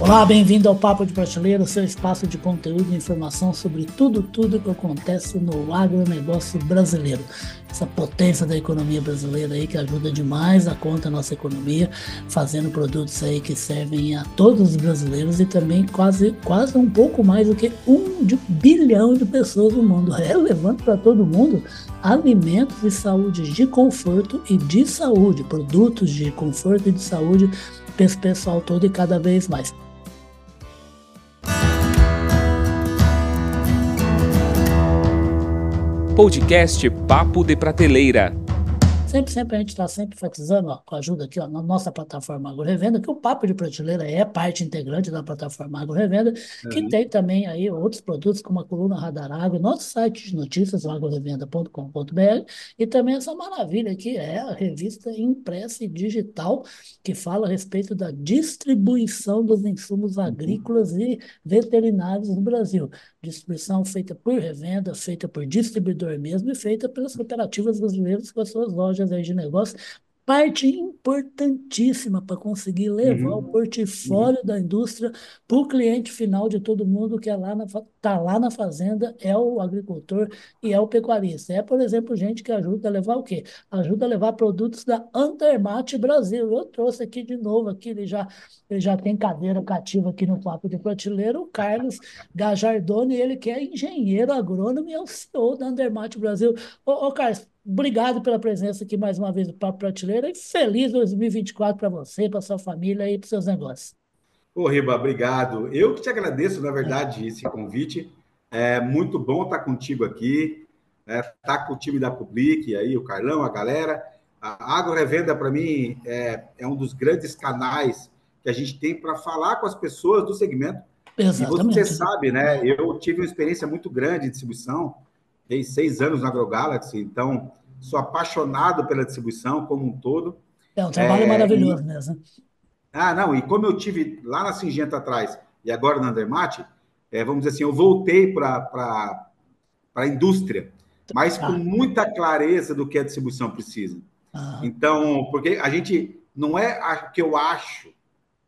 Olá, bem-vindo ao Papo de Prateleira, seu espaço de conteúdo e informação sobre tudo, tudo que acontece no agronegócio brasileiro. Essa potência da economia brasileira aí que ajuda demais a conta nossa economia, fazendo produtos aí que servem a todos os brasileiros e também quase, quase um pouco mais do que um de, bilhão de pessoas no mundo. É levando para todo mundo alimentos e saúde de conforto e de saúde, produtos de conforto e de saúde esse pessoal todo e cada vez mais. Podcast Papo de Prateleira. Sempre, sempre a gente está sempre enfatizando, ó, com a ajuda aqui, ó, na nossa plataforma Agro Revenda, que o Papo de Prateleira é parte integrante da plataforma Agro Revenda, que uhum. tem também aí outros produtos como a coluna Radar Agro, nosso site de notícias, agrorevenda.com.br, e também essa maravilha que é a revista impressa e digital, que fala a respeito da distribuição dos insumos uhum. agrícolas e veterinários no Brasil. Distribuição feita por revenda, feita por distribuidor mesmo e feita pelas cooperativas brasileiras com as suas lojas aí de negócio, parte importantíssima para conseguir levar uhum. o portfólio uhum. da indústria para o cliente final de todo mundo que é lá na, tá lá na fazenda, é o agricultor e é o pecuarista. É, por exemplo, gente que ajuda a levar o quê? Ajuda a levar produtos da Andermate Brasil. Eu trouxe aqui de novo, aqui ele já, ele já tem cadeira cativa aqui no Papo de Prateleira, o Carlos Gajardoni, ele que é engenheiro agrônomo e é o CEO da Andermate Brasil. Ô, ô Carlos, Obrigado pela presença aqui mais uma vez do Papo Prateleira e feliz 2024 para você, para sua família e para seus negócios. Ô, Riba, obrigado. Eu que te agradeço, na verdade, esse convite. É muito bom estar contigo aqui, é, estar tá com o time da Public, aí, o Carlão, a galera. A Agro Revenda, para mim, é, é um dos grandes canais que a gente tem para falar com as pessoas do segmento. Exatamente. E você sabe, né? Eu tive uma experiência muito grande de distribuição Fiquei seis anos na AgroGalaxy, então sou apaixonado pela distribuição como um todo. É um trabalho é, maravilhoso e... mesmo. Ah, não, e como eu tive lá na Singenta atrás e agora na Andermate, é, vamos dizer assim, eu voltei para a indústria, mas com ah. muita clareza do que a distribuição precisa. Ah. Então, porque a gente não é o que eu acho,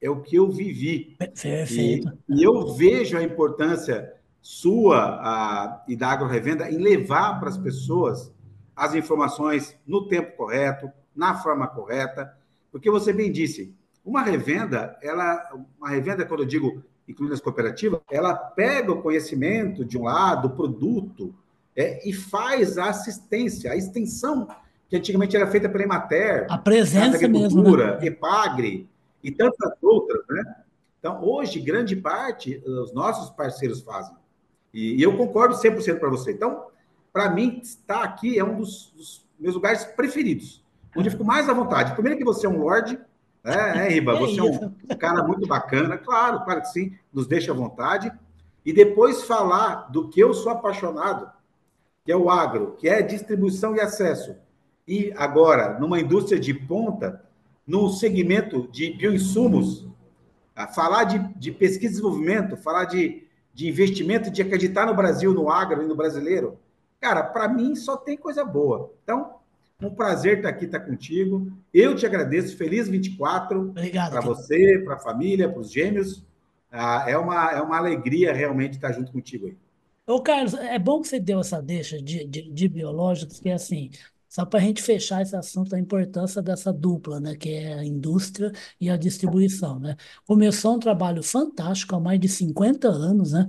é o que eu vivi. Perfeito. E, e eu vejo a importância sua a, e da Agro Revenda em levar para as pessoas as informações no tempo correto, na forma correta, porque você bem disse, uma revenda, ela, uma revenda, quando eu digo incluindo as cooperativas, ela pega o conhecimento de um lado, o produto, é, e faz a assistência, a extensão, que antigamente era feita pela Emater, a presença mesmo, né? Epagre e tantas outras, né? Então, hoje, grande parte, os nossos parceiros fazem. E, e eu concordo 100% para você. Então, para mim, estar aqui é um dos, dos, meus lugares preferidos, onde eu fico mais à vontade. Primeiro que você é um lord, né, Riba? É você é um cara muito bacana, claro, claro que sim, nos deixa à vontade. E depois falar do que eu sou apaixonado, que é o agro, que é distribuição e acesso. E agora, numa indústria de ponta, no segmento de bioinsumos, falar de, de pesquisa e desenvolvimento, falar de de investimento, de acreditar no Brasil, no agro e no brasileiro, cara, para mim só tem coisa boa. Então, um prazer estar aqui, estar contigo. Eu te agradeço. Feliz 24 para você, para a família, para os gêmeos. Ah, é, uma, é uma alegria realmente estar junto contigo aí. Ô, Carlos, é bom que você deu essa deixa de, de, de biológicos, que é assim, só para a gente fechar esse assunto, a importância dessa dupla, né, que é a indústria e a distribuição, né? Começou um trabalho fantástico há mais de 50 anos, né?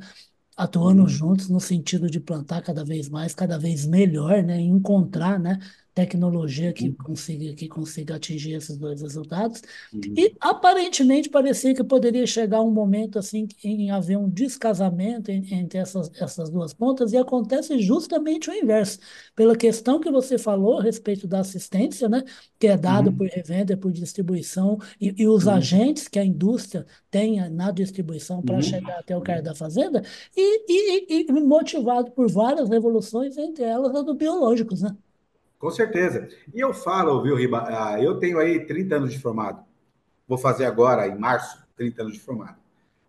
Atuando uhum. juntos no sentido de plantar cada vez mais, cada vez melhor, né? Encontrar, né? Tecnologia que consiga, que consiga atingir esses dois resultados. Uhum. E aparentemente parecia que poderia chegar um momento assim em haver um descasamento entre essas, essas duas pontas, e acontece justamente o inverso. Pela questão que você falou a respeito da assistência, né, que é dado uhum. por revenda, por distribuição, e, e os uhum. agentes que a indústria tem na distribuição para uhum. chegar até o cara da fazenda, e, e, e motivado por várias revoluções, entre elas a do biológicos, né? Com certeza. E eu falo, viu, Riba, ah, eu tenho aí 30 anos de formado. Vou fazer agora, em março, 30 anos de formado.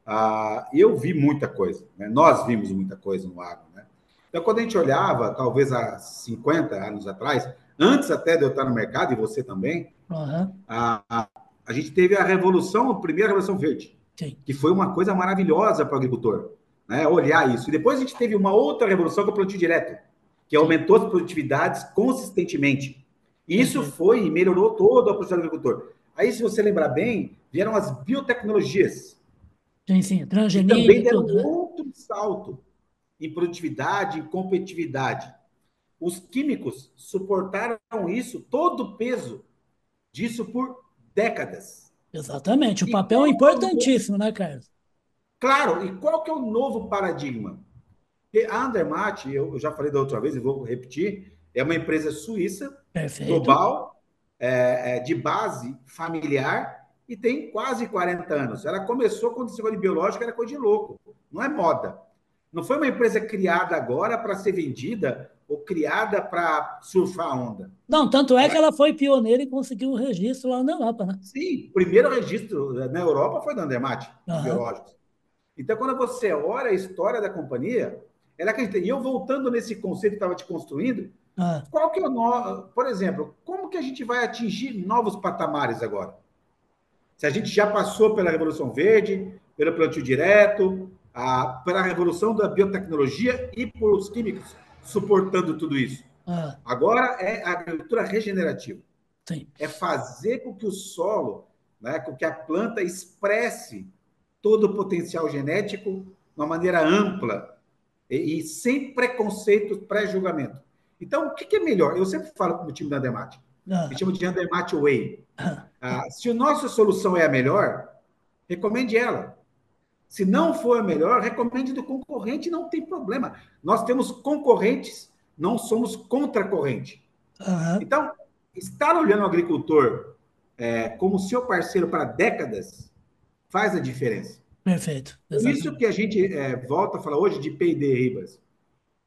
Ah, eu vi muita coisa, né? nós vimos muita coisa no agro. Né? Então, quando a gente olhava, talvez há 50 anos atrás, antes até de eu estar no mercado, e você também, uhum. a, a, a, gente teve a revolução, a primeira revolução verde. Sim. que foi uma coisa maravilhosa para o agricultor, né? olhar isso. E depois a gente teve uma outra revolução que é o plantio direto, que aumentou as produtividades consistentemente. E isso foi e melhorou todo o processo do agricultor. Aí, se você lembrar bem, vieram as biotecnologias. Sim, sim, transgenia e também deram tudo, né? outro salto em produtividade, em competitividade. Os químicos suportaram isso, todo o peso disso por décadas. Exatamente, o papel é importantíssimo, é o... né, Carlos? Claro, e qual que é o novo paradigma? A Andermatt, eu já falei da outra vez e vou repetir, é uma empresa suíça, Perfeito. global, é, é, de base familiar e tem quase 40 anos. Ela começou quando se de biológica, era coisa de louco, não é moda. Não foi uma empresa criada agora para ser vendida ou criada para surfar a onda. Não, tanto é que ela foi pioneira e conseguiu um registro lá na Europa, né? Sim, o primeiro registro na Europa foi da Andermatt, uhum. biológicos. Então, quando você olha a história da companhia, ela acredita. E eu voltando nesse conceito que estava te construindo, ah. qual que é o no... por exemplo, como que a gente vai atingir novos patamares agora? Se a gente já passou pela Revolução Verde, pelo plantio direto, a, pela revolução da biotecnologia e por os químicos suportando tudo isso. Ah. Agora é a agricultura regenerativa. Sim. É fazer com que o solo, né, com que a planta expresse todo o potencial genético de uma maneira ampla e, e sem preconceito, pré-julgamento. Então, o que, que, é melhor? Eu sempre falo com o time da Andermatt. Ah. Me chamo de Andermatt Way. Ah. ah, se a nossa solução é a melhor, recomende ela. Se não for a melhor, recomende do concorrente, não tem problema. Nós temos concorrentes, não somos contra-corrente. Uhum. Então, estar olhando o agricultor é, como seu parceiro para décadas faz a diferença. Perfeito. Exatamente. Isso que a gente é, volta a falar hoje de P&D Ribas.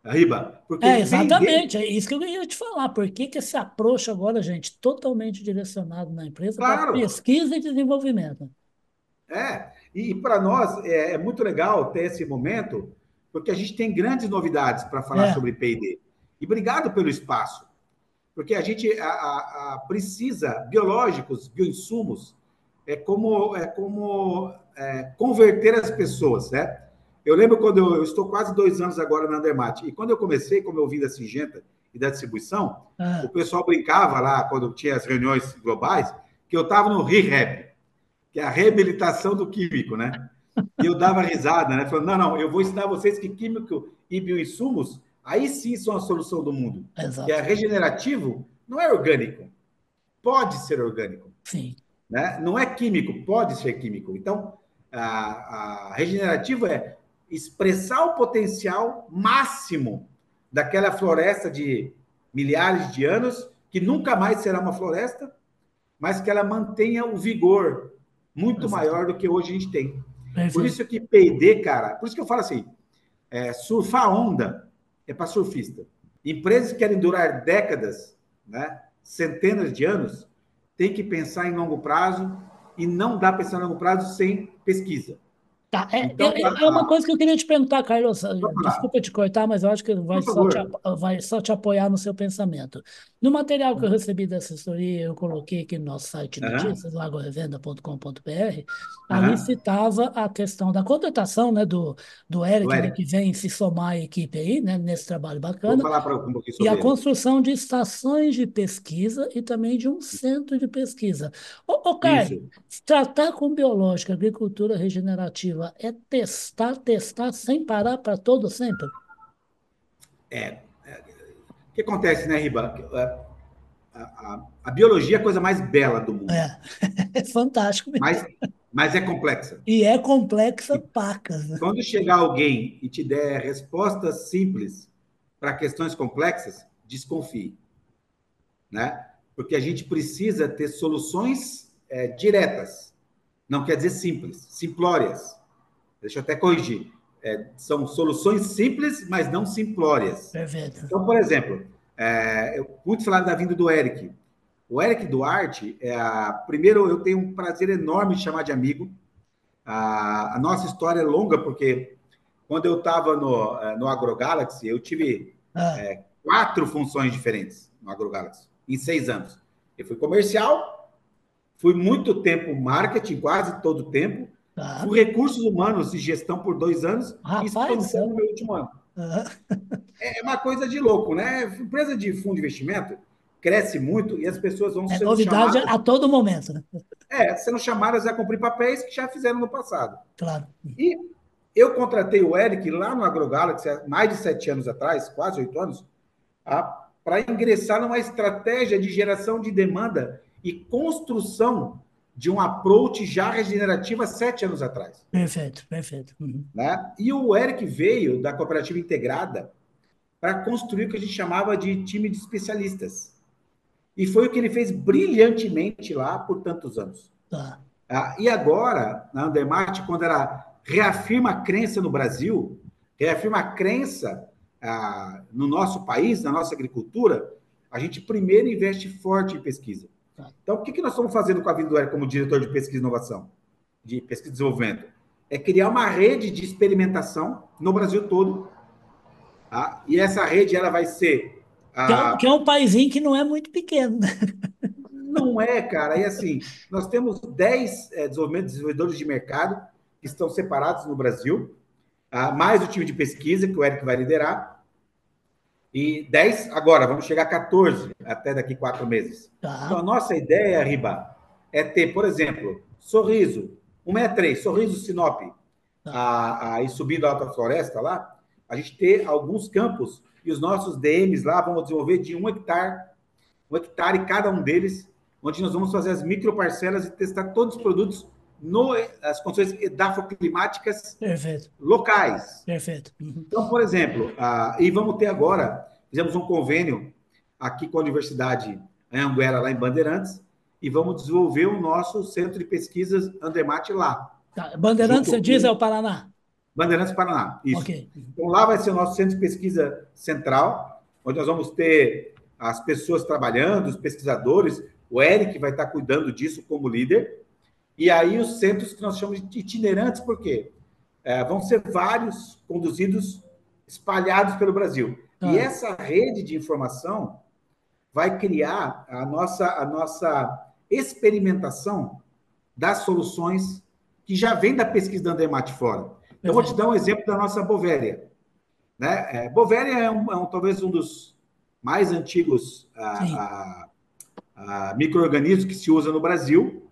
Riba. Porque é, exatamente, é isso que eu ia te falar. Por que, que esse approach agora, gente, totalmente direcionado na empresa claro. para pesquisa e desenvolvimento? É, e, para nós é, é, muito legal ter esse momento, porque a gente tem grandes novidades para falar é. sobre P&D. E obrigado pelo espaço, porque a gente a, a, a precisa biológicos, bioinsumos, é como é como é, converter as pessoas, né? Eu lembro quando eu, eu, estou quase dois anos agora na Andermatt, e quando eu comecei, como eu vim da Singenta e da distribuição, ah. o pessoal brincava lá, quando tinha as reuniões globais, que eu estava no ReHab, que é a reabilitação do químico, né? E eu dava risada, né? Falando, não, não, eu vou ensinar vocês que químico e bioinsumos, aí sim são a solução do mundo. Exato. Que é regenerativo, não é orgânico. Pode ser orgânico. Sim. Né? Não é químico, pode ser químico. Então, a, a regenerativo é expressar o potencial máximo daquela floresta de milhares de anos, que nunca mais será uma floresta, mas que ela mantenha o vigor, muito maior do que hoje a gente tem. Por isso que P&D, cara, por isso que eu falo assim, é, surfar onda é para surfista. Empresas que querem durar décadas, né, centenas de anos, tem que pensar em longo prazo e não dá para pensar em longo prazo sem pesquisa. Tá, é, então, é, é, uma coisa que eu queria te perguntar, Carlos. Desculpa te cortar, mas eu acho que vai só te, vai só te apoiar no seu pensamento. No material que eu recebi da assessoria, eu coloquei aqui no nosso site notícias, uhum. lagorevenda.com.br, ali citava a questão da contratação né, do, do Eric, né, que vem se somar à equipe aí, né, nesse trabalho bacana. Vou falar para um E a ele. construção de estações de pesquisa e também de um centro de pesquisa. Ô, ô Carlos, tratar com biológica, agricultura regenerativa, é testar, testar sem parar para todo sempre? É, é. O que acontece, né, Riba? É, a, a, a, biologia é a coisa mais bela do mundo. É, é fantástico mesmo. Mas, mas é complexa. E é complexa pacas. Né? Quando chegar alguém e te der respostas simples para questões complexas, desconfie. Né? Porque a gente precisa ter soluções é, diretas. Não quer dizer simples, simplórias. Deixa eu até corrigir. É, são soluções simples, mas não simplórias. Perfeito. Então, por exemplo, é, eu pude falar da vinda do Eric. O Eric Duarte, é a, primeiro, eu tenho um prazer enorme de chamar de amigo. A, a nossa história é longa, porque quando eu estava no, é, no AgroGalaxy, eu tive ah. é, quatro funções diferentes no AgroGalaxy, em seis anos. Eu fui comercial, fui muito tempo marketing, quase todo o tempo, Tá. Fui recursos humanos e gestão por dois anos Rapaz, e expansão no meu último ano. É uma coisa de louco, né? Empresa de fundo de investimento cresce muito e as pessoas vão é ser novidade chamadas... a todo momento, né? É, sendo chamadas a cumprir papéis que já fizeram no passado. Claro. E eu contratei o Eric lá no AgroGalaxy, mais de sete anos atrás, quase oito anos, para ingressar numa estratégia de geração de demanda e construção de um approach já regenerativo há sete anos atrás. Perfeito, perfeito. Uhum. Né? E o Eric veio da cooperativa integrada para construir o que a gente chamava de time de especialistas. E foi o que ele fez brilhantemente lá por tantos anos. Tá. Ah, e agora, na Andermatt, quando ela reafirma a crença no Brasil, reafirma a crença ah, no nosso país, na nossa agricultura, a gente primeiro investe forte em pesquisa. Tá. Então, o que, que nós estamos fazendo com a vida do Eric como diretor de pesquisa e inovação, de pesquisa e desenvolvimento? É criar uma rede de experimentação no Brasil todo. Tá? E essa rede ela vai ser que, é, que é um paísinho que não é muito pequeno. Não é, cara. E assim, nós temos 10 é, desenvolvedores de mercado que estão separados no Brasil, ah, mais o time de pesquisa que o Eric vai liderar. E 10, agora, vamos chegar a 14 até daqui quatro meses. Tá. Então, a nossa ideia, Riba, é ter, por exemplo, Sorriso, 163, Sorriso Sinop, tá. a, a, subindo a Alta Floresta lá, a gente ter alguns campos e os nossos DMs lá vão desenvolver de um hectare, um hectare cada um deles, onde nós vamos fazer as microparcelas e testar todos os produtos no, as condições edafoclimáticas Perfeito. locais. Perfeito. Uhum. Então, por exemplo, e vamos ter agora, fizemos um convênio aqui com a Universidade Anguera, lá em Bandeirantes, e vamos desenvolver o nosso centro de pesquisas Andermatt lá. Tá. Bandeirantes, você diz, é o Paraná? Bandeirantes Paraná. Isso. Okay. Então lá vai ser o nosso centro de pesquisa central, onde nós vamos ter as pessoas trabalhando, os pesquisadores, o Eric vai estar cuidando disso como líder. E aí os centros que nós chamamos de itinerantes, por quê? É, vão ser vários conduzidos, espalhados pelo Brasil. Ah. E essa rede de informação vai criar a nossa, a nossa experimentação das soluções que já vem da pesquisa da Andermatt fora. Eu vou te dar um exemplo da nossa Bovéria. Né? É, Bovéria é, um, é um, talvez um dos mais antigos a, a, a micro-organismos que se usa no Brasil,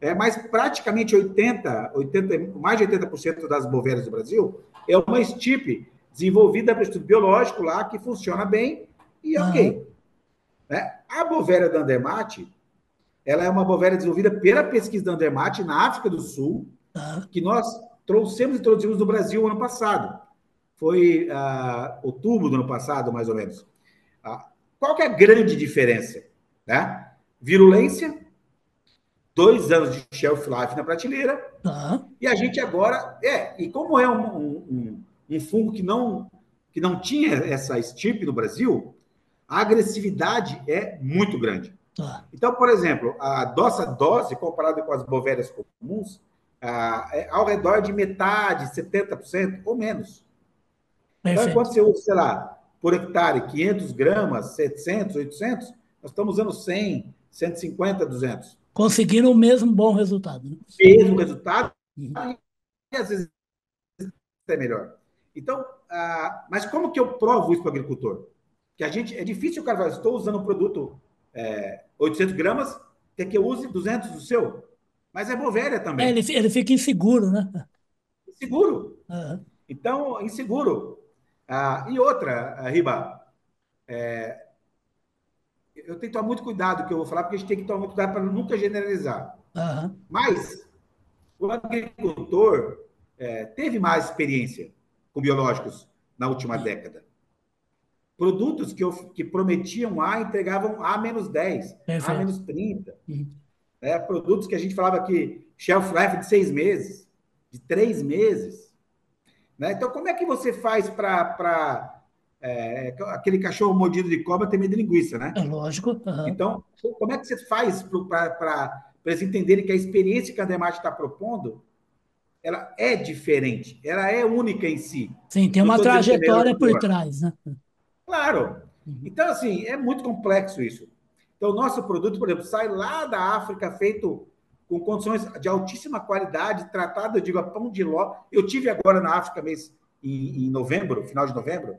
é, mas praticamente 80, 80, mais de 80% das bovérias do Brasil é uma estipe desenvolvida para estudo biológico lá, que funciona bem e é ok. Né? A bovéria da Andermatt, ela é uma bovéria desenvolvida pela pesquisa da Andermatt na África do Sul, que nós trouxemos e introduzimos no Brasil ano passado. Foi uh, outubro do ano passado, mais ou menos. Uh, qual que é a grande diferença? Né? Virulência, dois anos de shelf life na prateleira, uhum. e a gente agora. É, e como é um, um, um, fungo que não, que não tinha essa estirpe no Brasil, a agressividade é muito grande. Uhum. Então, por exemplo, a nossa dose, comparada com as bovérias comuns, é ao redor de metade, 70% ou menos. Perfeito. Então, enquanto você usa, sei lá, por hectare, 500 gramas, 700, 800, nós estamos usando 100, 150, 200. Conseguiram o mesmo bom resultado. Né? Mesmo resultado, uhum. e às vezes é melhor. Então, ah, mas como que eu provo isso para o agricultor? Que a gente, é difícil o cara falar, estou usando um produto é, 800 gramas, quer que eu use 200 do seu? Mas é Bovéria também. É, ele, ele fica inseguro, né? Inseguro. Uhum. Então, inseguro. Ah, e outra, Riba, é, eu tenho que tomar muito cuidado que eu vou falar, porque a gente tem que tomar muito cuidado para nunca generalizar. Uhum. Mas o agricultor é, teve mais experiência com biológicos na última uhum. década. Produtos que, eu, que prometiam A entregavam A menos 10, A menos 30. Uhum né? produtos que a gente falava que shelf life de seis meses, de três meses. Né? Então, como é que você faz para. É, aquele cachorro mordido de cobra tem medo de linguiça, né? É lógico. Uhum. Então, como é que você faz para eles entenderem que a experiência que a Demate está propondo ela é diferente, ela é única em si. Sim, tem uma trajetória por trás, né? Claro. Uhum. Então, assim, é muito complexo isso. Então, nosso produto, por exemplo, sai lá da África feito com condições de altíssima qualidade, tratado, eu digo, a pão de ló. Eu tive agora na África mês em, em novembro, final de novembro,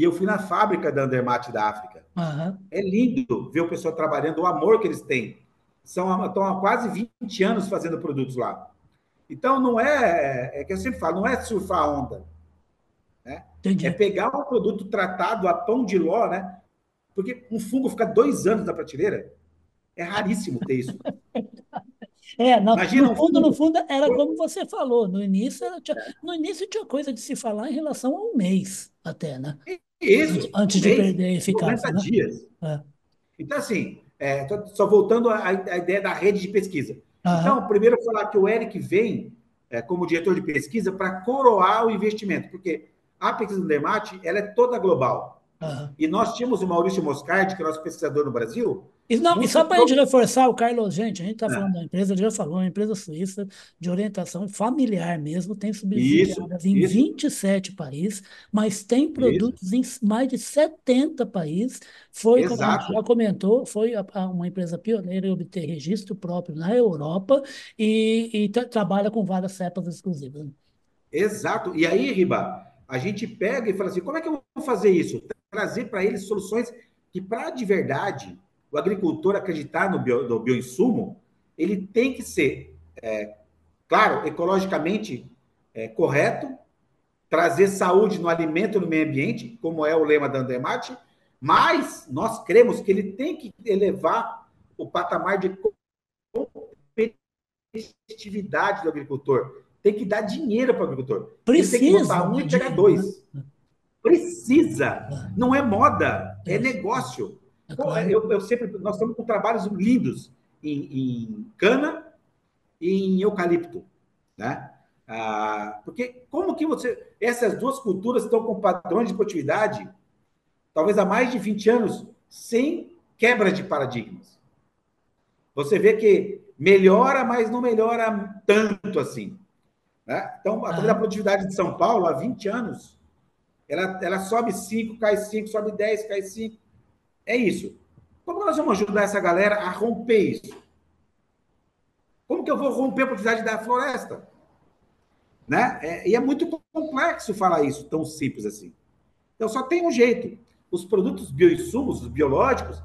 e eu fui na fábrica da Andermatt da África. Uhum. É lindo ver o pessoal trabalhando, o amor que eles têm. São, estão há quase 20 anos fazendo produtos lá. Então, não é, é que eu sempre falo, não é surfar a onda. Né? É pegar um produto tratado a pão de ló, né? Porque um fungo fica dois anos na prateleira. É raríssimo ter isso. É, não, Imagina no fundo, no fundo, era como você falou. No início, tinha, no início tinha coisa de se falar em relação a um mês, até, né? Isso. Antes, de perder a eficácia. Né? dias. É. Então, assim, é, só voltando à, à, ideia da rede de pesquisa. Aham. Então, primeiro, falar que o Eric vem é, como diretor de pesquisa para coroar o investimento, porque a pesquisa do Dermate ela é toda global. Uhum. E nós tínhamos o Maurício Moscardi, que é nosso pesquisador no Brasil. E, não, e só para a gente reforçar, o Carlos, gente, a gente está é. falando da empresa, ele já falou, uma empresa suíça de orientação familiar mesmo, tem subsidiárias em isso. 27 países, mas tem produtos isso. em mais de 70 países. Foi, Exato. como a gente já comentou, foi a, a, uma empresa pioneira em obter registro próprio na Europa e, e trabalha com várias cepas exclusivas. Exato. E aí, Riba, a gente pega e fala assim: como é que eu vou fazer isso? trazer para eles soluções que, para de verdade, o agricultor acreditar no, bio, no bioinsumo, ele tem que ser, é, claro, ecologicamente é, correto, trazer saúde no alimento e no meio ambiente, como é o lema da Andemate, mas nós cremos que ele tem que elevar o patamar de competitividade do agricultor. Tem que dar dinheiro para o agricultor. Precisa. Ele tem que botar um e dois. Né? Precisa. Não é moda, é negócio. É eu, eu, sempre, nós estamos com trabalhos lindos em, em cana e em eucalipto, né? Ah, porque como que você... Essas duas culturas estão com padrões de produtividade, talvez há mais de 20 anos, sem quebra de paradigmas. Você vê que melhora, mas não melhora tanto assim. Né? Então, a, a produtividade de São Paulo, há 20 anos, ela, ela sobe 5, cai 5, sobe 10, cai 5. É isso. Como nós vamos ajudar essa galera a romper isso? Como que eu vou romper a produtividade da floresta? Né? É, e é muito complexo falar isso, tão simples assim. Então, só tem um jeito. Os produtos bioinsumos, os biológicos,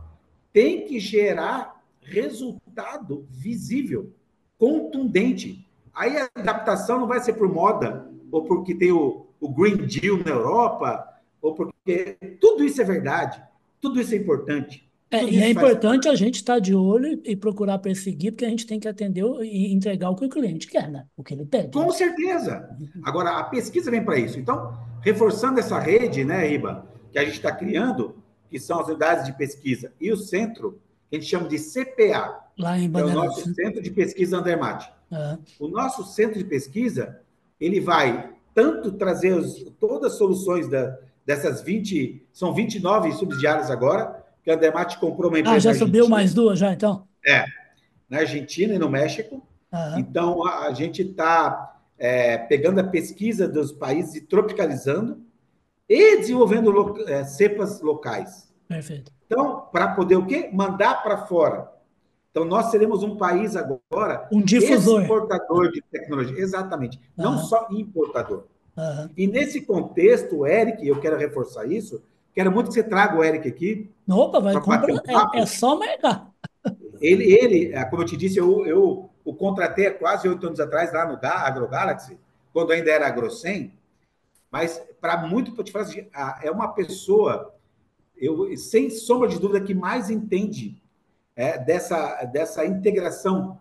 têm que gerar resultado visível, contundente. Aí a adaptação não vai ser por moda, ou porque tem o, o Green Deal na Europa, ou porque tudo isso é verdade, tudo isso é importante. É, e é importante a gente estar de olho e procurar perseguir, porque a gente tem que atender e entregar o que o cliente quer, né? O que ele pede. Com certeza. Agora, a pesquisa vem para isso. Então, reforçando essa rede, né, Iba, que a gente está criando, que são as unidades de pesquisa, e o centro, que a gente chama de CPA, Lá em que é o nosso Centro de Pesquisa Andermatt. Uhum. O nosso centro de pesquisa, ele vai tanto trazer os, todas as soluções da, dessas 20, são 29 subsidiárias agora, que a Andemate comprou uma empresa. Ah, já subiu mais duas, já então? É, na Argentina e no México. Uhum. Então, a, a gente está é, pegando a pesquisa dos países e tropicalizando e desenvolvendo lo, é, cepas locais. Perfeito. Então, para poder o quê? Mandar para fora. Então, nós seremos um país agora um difusor. exportador de tecnologia. Exatamente. Uhum. Não só importador. Uhum. E nesse contexto, Eric, eu quero reforçar isso, quero muito que você traga o Eric aqui. Opa, vai comprar. Um é, é, só marcar. Ele, ele, é, como eu te disse, eu, eu o contratei há quase oito anos atrás lá no AgroGalaxy, quando ainda era AgroSem, mas para muito, para te falar assim, é uma pessoa, eu, sem sombra de dúvida, que mais entende é, dessa, dessa integração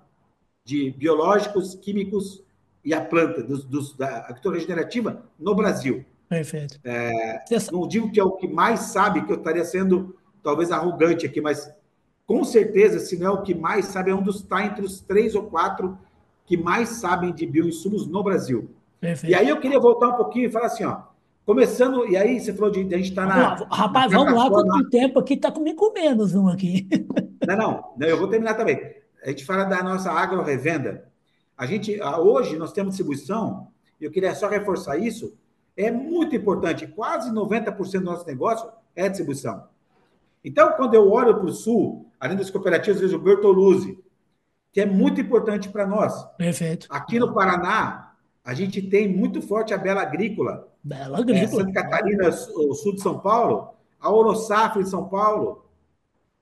de biológicos, químicos e a planta, dos, dos, da agricultura regenerativa no Brasil. Perfeito. É, não digo que é o que mais sabe, que eu estaria sendo talvez arrogante aqui, mas com certeza, se não é o que mais sabe, é um dos está entre os três ou quatro que mais sabem de bioinsumos no Brasil. Perfeito. E aí eu queria voltar um pouquinho e falar assim, ó, Começando, e aí você falou de, a gente estar tá na. Rapaz, na vamos lá, quanto tempo aqui está comigo menos um aqui. Não, não, não, eu vou terminar também. A gente fala da nossa agro-revenda. A gente, hoje, nós temos distribuição, eu queria só reforçar isso, é muito importante, quase 90% do nosso negócio é distribuição. Então, quando eu olho para o Sul, além das cooperativas, vejo o Bertoluzzi, que é muito importante para nós. Perfeito. Aqui no Paraná, a gente tem muito forte a Bela Agrícola. Bela Agrícola. É, Santa Catarina, o sul de São Paulo, a Orosafra em São Paulo,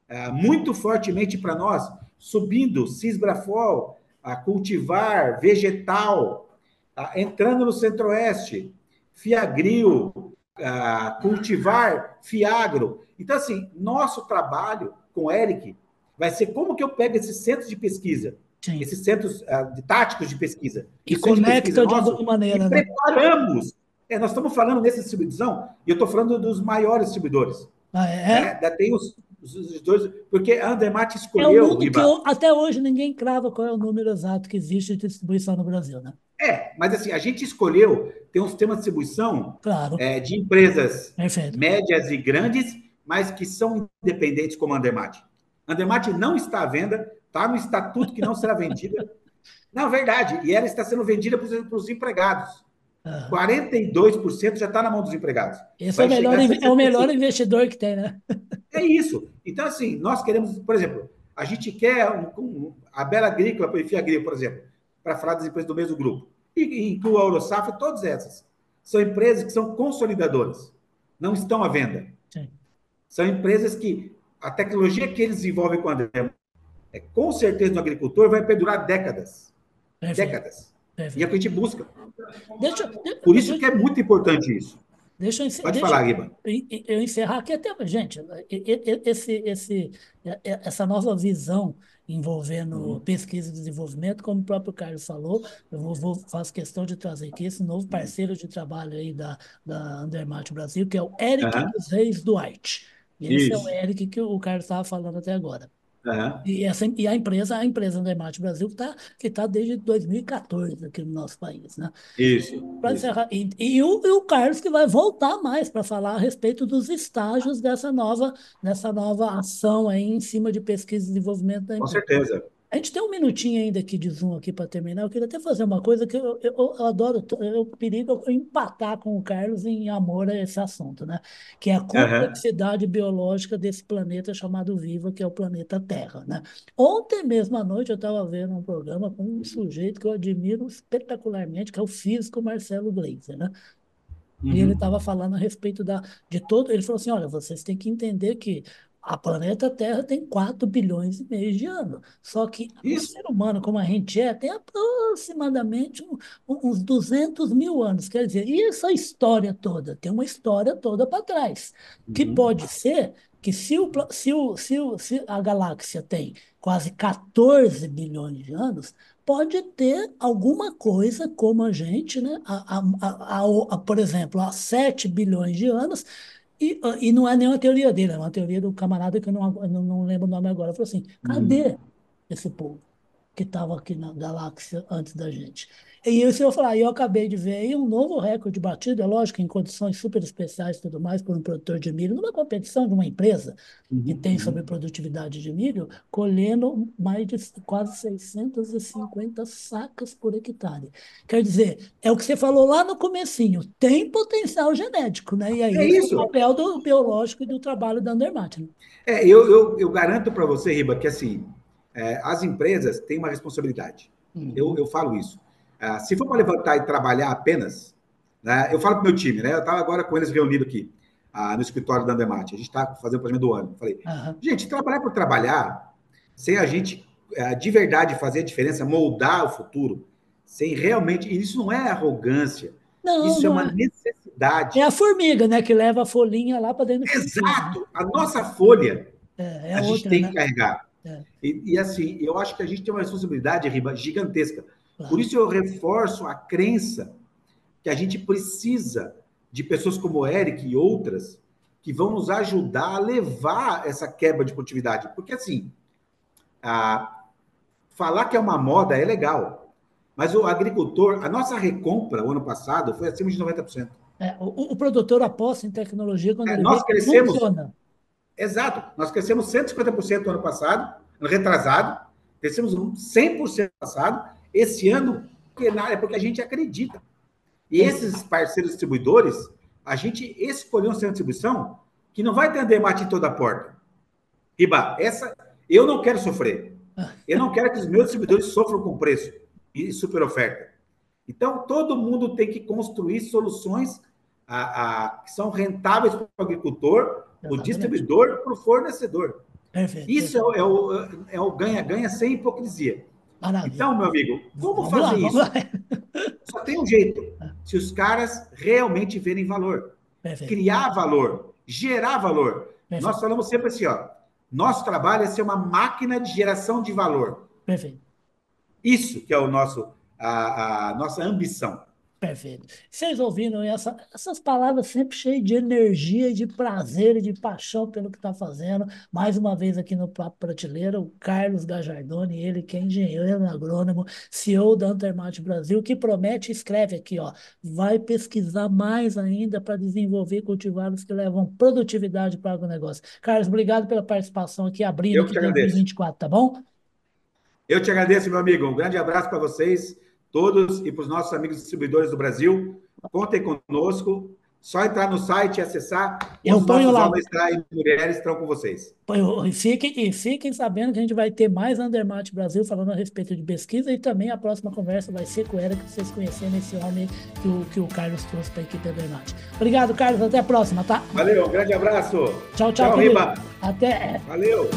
é, muito fortemente para nós, subindo Cisbrafol, a cultivar vegetal, a, entrando no Centro-Oeste, Fiagril, a, cultivar Fiagro. Então, assim, nosso trabalho com o Eric vai ser como que eu pego esses centros de pesquisa, Sim. esses centros uh, de táticos de pesquisa, e conecta de, alguma maneira, e né? preparamos. É, nós estamos falando nessa distribuição, e eu estou falando dos maiores distribuidores. Ah, é? é tem os, os, dois, porque a Andermatt escolheu. É o que eu, até hoje ninguém crava qual é o número exato que existe de distribuição no Brasil, né? É, mas assim, a gente escolheu ter um sistema de distribuição claro. é, de empresas Perfeito. médias e grandes, mas que são independentes como a Andermatt. Andermatt não está à venda, está no estatuto que não será vendida. Não, verdade. E ela está sendo vendida para os empregados. Uhum. 42% já está na mão dos empregados. Esse é o, melhor, é o melhor investidor que tem, né? É isso. Então, assim, nós queremos, por exemplo, a gente quer um, um, a Bela Agrícola, para a Agrícola, por exemplo, para falar das empresas do mesmo grupo. E inclui a Eurosaf, todas essas. São empresas que são consolidadoras, não estão à venda. Sim. São empresas que a tecnologia que eles desenvolvem com a André, é, com certeza no agricultor vai perdurar décadas. Décadas. E é o que a gente busca. Deixa, Por isso que é muito importante isso. Deixa eu encerrar. Pode falar, Guiba. Eu encerrar aqui até. Gente, esse, esse, essa nova visão envolvendo uhum. pesquisa e desenvolvimento, como o próprio Carlos falou, eu vou, vou, faço questão de trazer aqui esse novo parceiro de trabalho aí da, da Andermatt Brasil, que é o Eric uhum. dos Reis Duarte. Esse Isso. é o Eric que o Carlos estava falando até agora. E, essa, e a empresa, a empresa Andermatt Brasil, que está que tá desde 2014 aqui no nosso país. Né? Isso. isso. Encerrar, e, e, o, e o Carlos que vai voltar mais para falar a respeito dos estágios dessa nova, dessa nova ação aí em cima de pesquisa e desenvolvimento da empresa. Com certeza. A gente tem um minutinho ainda aqui de Zoom aqui para terminar. Eu queria até fazer uma coisa que eu, eu, eu adoro, eu perigo eu empatar com o Carlos em amor a esse assunto, né? Que é a complexidade uhum. biológica desse planeta chamado Viva, que é o planeta Terra, né? Ontem mesmo à noite eu estava vendo um programa com um sujeito que eu admiro espetacularmente, que é o físico Marcelo Gleiser, né? Uhum. E ele estava falando a respeito da, de todo. Ele falou assim: olha, vocês têm que entender que a planeta Terra tem 4 bilhões e meio de anos. Só que Isso. o ser humano, como a gente é, tem aproximadamente uns 200 mil anos. Quer dizer, e essa história toda? Tem uma história toda para trás. Uhum. Que pode ser que se, o, se, o, se, o, se a galáxia tem quase 14 bilhões de anos, pode ter alguma coisa como a gente, né? A, a, a, a, por exemplo, há 7 bilhões de anos, e, e não é nenhuma teoria dele, é uma teoria do camarada que eu não, não, não lembro o nome agora. Falou assim: cadê uhum. esse povo que estava aqui na galáxia antes da gente? E isso eu falar, eu acabei de ver aí um novo recorde batido, é lógico, em condições super especiais e tudo mais, por um produtor de milho, numa competição de uma empresa uhum, que tem uhum. sobre produtividade de milho, colhendo mais de quase 650 sacas por hectare. Quer dizer, é o que você falou lá no comecinho, tem potencial genético, né? E aí é isso. é o papel do biológico e do trabalho da Andermatt. Né? É, eu, eu, eu garanto para você, Riba, que assim, é, as empresas têm uma responsabilidade. Uhum. Eu, eu falo isso. Ah, se for para levantar e trabalhar apenas, né, eu falo para o meu time, né? Eu estava agora com eles reunido aqui ah, no escritório da Andemate. A gente está fazendo o planejamento do ano. Falei, uhum. gente, trabalhar por trabalhar, sem a gente ah, de verdade fazer a diferença, moldar o futuro, sem realmente. Isso não é arrogância. Não, isso é não é uma é. necessidade. É a formiga, né? Que leva a folhinha lá para dentro do Exato! Né? A nossa folha é, é a, a outra, gente tem né? que carregar. É. E, e, assim, eu acho que a gente tem uma responsabilidade, Riba, gigantesca. Por isso eu reforço a crença que a gente precisa de pessoas como o Eric e outras que vão nos ajudar a levar essa quebra de produtividade. Porque, assim, a, falar que é uma moda é legal, mas o agricultor, a nossa recompra o ano passado foi acima de 90%. É, o, o produtor aposta em tecnologia quando é, ele nós crescemos, funciona. Exato, nós crescemos 150% no ano passado, ano retrasado, crescemos 100% no passado, esse ano, é porque a gente acredita. E esses parceiros distribuidores, a gente escolheu um centro de distribuição que não vai ter mate em toda a porta. Riba, essa eu não quero sofrer. Eu não quero que os meus distribuidores sofram com preço e super oferta. Então, todo mundo tem que construir soluções a, a, que são rentáveis para o agricultor, o distribuidor para o fornecedor. Perfeito, Isso perfeito. É, o, é o ganha-ganha sem hipocrisia. Maravilha. Então, meu amigo, como vamos fazer lá, isso? Só tem um jeito. Se os caras realmente verem valor. Perfeito. Criar valor, gerar valor. Perfeito. Nós falamos sempre assim, ó. Nosso trabalho é ser uma máquina de geração de valor. Perfeito. Isso que é o nosso, a, a nossa ambição. Perfeito. Vocês ouviram essa, essas palavras sempre cheias de energia, de prazer e de paixão pelo que está fazendo. Mais uma vez aqui no Papo Prateleira, o Carlos Gajardoni, ele que é engenheiro agrônomo, CEO da Antermate Brasil, que promete, escreve aqui, ó, vai pesquisar mais ainda para desenvolver cultivares que levam produtividade para o agronegócio. Carlos, obrigado pela participação aqui, abrindo aqui 2024, tá bom? Eu te agradeço, meu amigo. Um grande abraço para vocês todos e para os nossos amigos distribuidores do Brasil. Contem conosco. Só entrar no site e acessar. Eu os ponho lá. homens e mulheres estão com vocês. E fiquem, e fiquem sabendo que a gente vai ter mais Undermate Brasil falando a respeito de pesquisa e também a próxima conversa vai ser com o Eric, vocês conhecerem esse homem que o, que o Carlos trouxe para a equipe Undermate. Obrigado, Carlos. Até a próxima, tá? Valeu, um grande abraço. Tchau, tchau. tchau Riba. Até. Valeu.